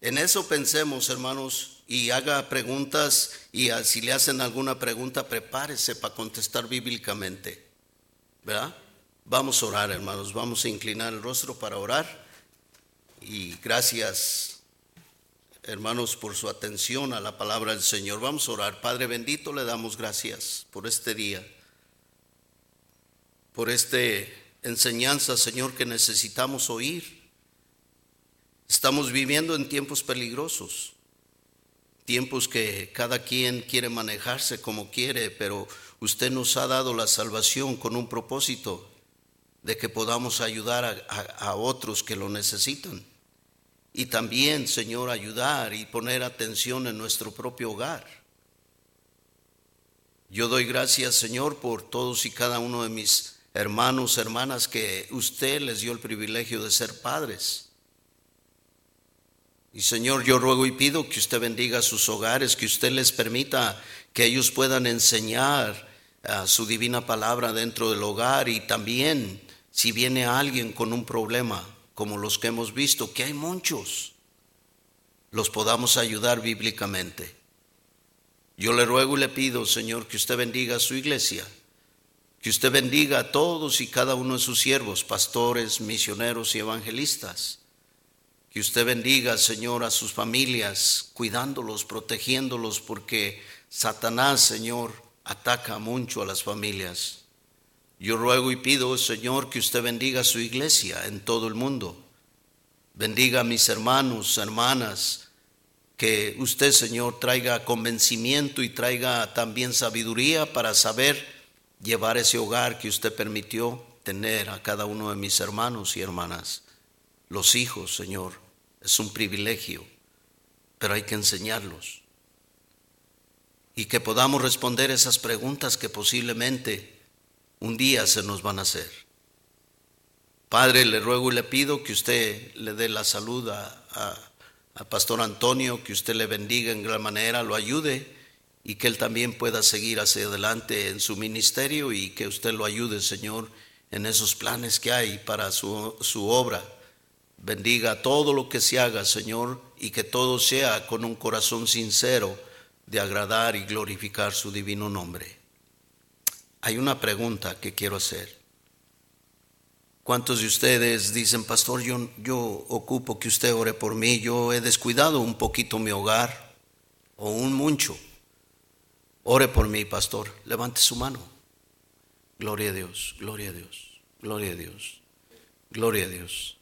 En eso pensemos, hermanos, y haga preguntas y si le hacen alguna pregunta, prepárese para contestar bíblicamente. ¿Verdad? Vamos a orar, hermanos, vamos a inclinar el rostro para orar. Y gracias, hermanos, por su atención a la palabra del Señor. Vamos a orar. Padre bendito, le damos gracias por este día por este enseñanza, Señor, que necesitamos oír. Estamos viviendo en tiempos peligrosos, tiempos que cada quien quiere manejarse como quiere, pero usted nos ha dado la salvación con un propósito de que podamos ayudar a, otros que lo necesitan. Y también, Señor, ayudar y poner atención en nuestro propio hogar. Yo doy gracias, Señor, por todos y cada uno de mis hermanos, hermanas, que usted les dio el privilegio de ser padres. Y Señor, yo ruego y pido que usted bendiga sus hogares, que usted les permita que ellos puedan enseñar a su divina palabra dentro del hogar y también si viene alguien con un problema, como los que hemos visto, que hay muchos, los podamos ayudar bíblicamente. Yo le ruego y le pido, Señor, que usted bendiga a su iglesia, que usted bendiga a todos y cada uno de sus siervos, pastores, misioneros y evangelistas. Que usted bendiga, Señor, a sus familias, cuidándolos, protegiéndolos, porque Satanás, Señor, ataca mucho a las familias. Yo ruego y pido, Señor, que usted bendiga a su iglesia en todo el mundo. Bendiga a mis hermanos, hermanas, que usted, Señor, traiga convencimiento y traiga también sabiduría para saber llevar ese hogar que usted permitió tener a cada uno de mis hermanos y hermanas. Los hijos, Señor, es un privilegio, pero hay que enseñarlos. Y que podamos responder esas preguntas que posiblemente un día se nos van a hacer. Padre, le ruego y le pido que usted le dé la salud a, a pastor Antonio, que usted le bendiga en gran manera, lo ayude y que él también pueda seguir hacia adelante en su ministerio y que usted lo ayude, Señor, en esos planes que hay para su, su obra. Bendiga todo lo que se haga, Señor, y que todo sea con un corazón sincero de agradar y glorificar su divino nombre. Hay una pregunta que quiero hacer. ¿Cuántos de ustedes dicen, pastor, yo, yo ocupo que usted ore por mí, yo he descuidado un poquito mi hogar o un mucho? Ore por mí, pastor, levante su mano. Gloria a Dios, gloria a Dios, gloria a Dios, gloria a Dios.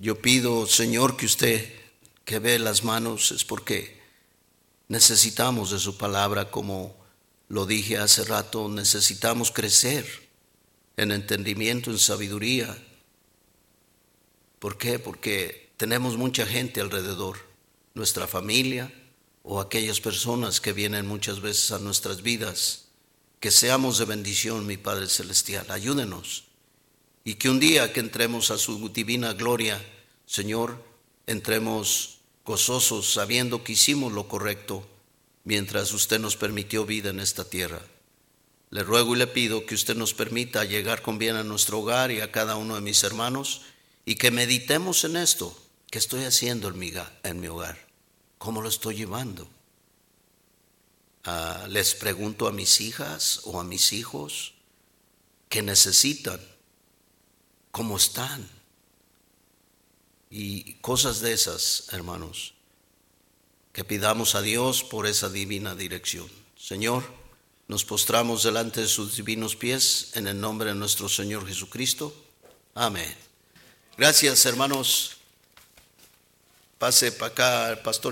Yo pido, Señor, que usted que ve las manos es porque necesitamos de su palabra, como lo dije hace rato, necesitamos crecer en entendimiento, en sabiduría. ¿Por qué? Porque tenemos mucha gente alrededor, nuestra familia o aquellas personas que vienen muchas veces a nuestras vidas. Que seamos de bendición, mi Padre Celestial. Ayúdenos. Y que un día que entremos a su divina gloria, Señor, entremos gozosos sabiendo que hicimos lo correcto mientras usted nos permitió vida en esta tierra. Le ruego y le pido que usted nos permita llegar con bien a nuestro hogar y a cada uno de mis hermanos y que meditemos en esto. ¿Qué estoy haciendo en mi, en mi hogar? ¿Cómo lo estoy llevando? Ah, les pregunto a mis hijas o a mis hijos qué necesitan, cómo están. Y cosas de esas, hermanos, que pidamos a Dios por esa divina dirección. Señor, nos postramos delante de sus divinos pies en el nombre de nuestro Señor Jesucristo. Amén. Gracias, hermanos. Pase para acá, pastor.